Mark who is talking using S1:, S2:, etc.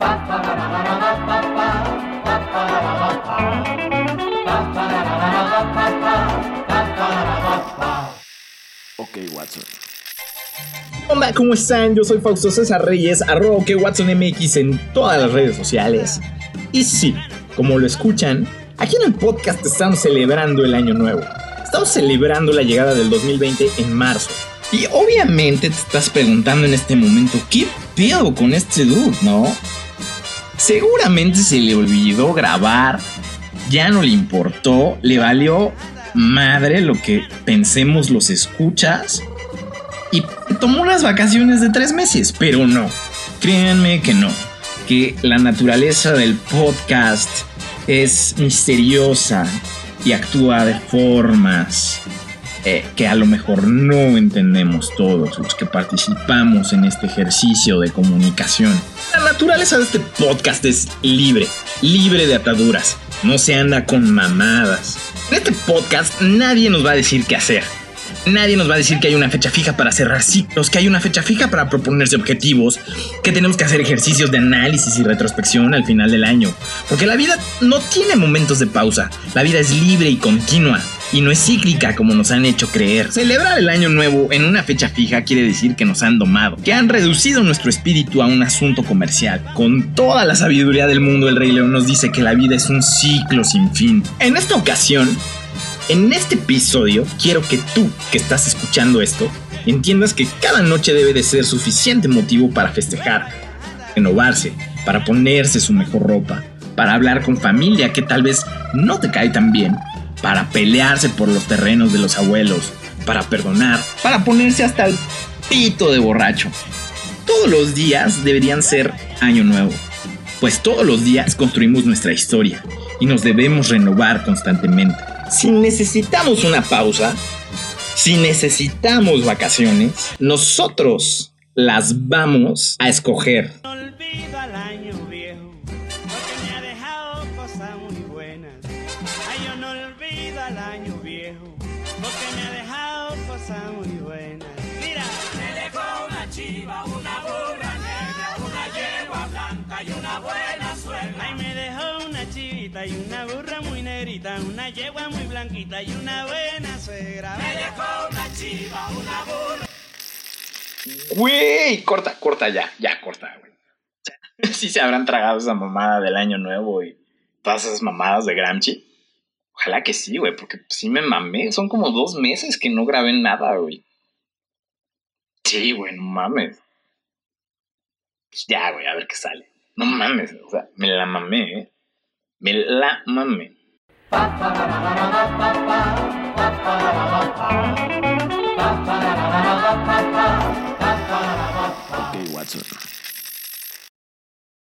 S1: Ok, Watson.
S2: Hola, ¿cómo están? Yo soy Fausto César Reyes, arroba que Watson MX en todas las redes sociales. Y sí, como lo escuchan, aquí en el podcast estamos celebrando el año nuevo. Estamos celebrando la llegada del 2020 en marzo. Y obviamente te estás preguntando en este momento, ¿qué pedo con este dude, no? Seguramente se le olvidó grabar, ya no le importó, le valió madre lo que pensemos los escuchas y tomó unas vacaciones de tres meses, pero no, créanme que no, que la naturaleza del podcast es misteriosa y actúa de formas eh, que a lo mejor no entendemos todos los que participamos en este ejercicio de comunicación. La naturaleza de este podcast es libre, libre de ataduras, no se anda con mamadas. En este podcast nadie nos va a decir qué hacer. Nadie nos va a decir que hay una fecha fija para cerrar ciclos, que hay una fecha fija para proponerse objetivos, que tenemos que hacer ejercicios de análisis y retrospección al final del año. Porque la vida no tiene momentos de pausa. La vida es libre y continua. Y no es cíclica como nos han hecho creer. Celebrar el año nuevo en una fecha fija quiere decir que nos han domado, que han reducido nuestro espíritu a un asunto comercial. Con toda la sabiduría del mundo, el Rey León nos dice que la vida es un ciclo sin fin. En esta ocasión, en este episodio quiero que tú, que estás escuchando esto, entiendas que cada noche debe de ser suficiente motivo para festejar, renovarse, para ponerse su mejor ropa, para hablar con familia que tal vez no te cae tan bien, para pelearse por los terrenos de los abuelos, para perdonar, para ponerse hasta el pito de borracho. Todos los días deberían ser año nuevo, pues todos los días construimos nuestra historia y nos debemos renovar constantemente. Si necesitamos una pausa, si necesitamos vacaciones, nosotros las vamos a escoger.
S3: Al año viejo, porque me ha dejado cosas muy buenas. Mira, me dejó una chiva, una burra negra, una yegua blanca y una buena suegra. Ay, me dejó una chivita y una burra muy negrita, una yegua muy blanquita y una buena suegra. Me dejó una chiva, una burra.
S2: Güey, corta, corta ya, ya corta, güey. Sí se habrán tragado esa mamada del año nuevo y todas esas mamadas de Gramsci. Ojalá que sí, güey, porque sí me mamé. Son como dos meses que no grabé nada, güey. Sí, güey, no mames. Pues ya, güey, a ver qué sale. No mames, o sea, me la mamé, eh. Me la mamé.
S1: Ok, Watson.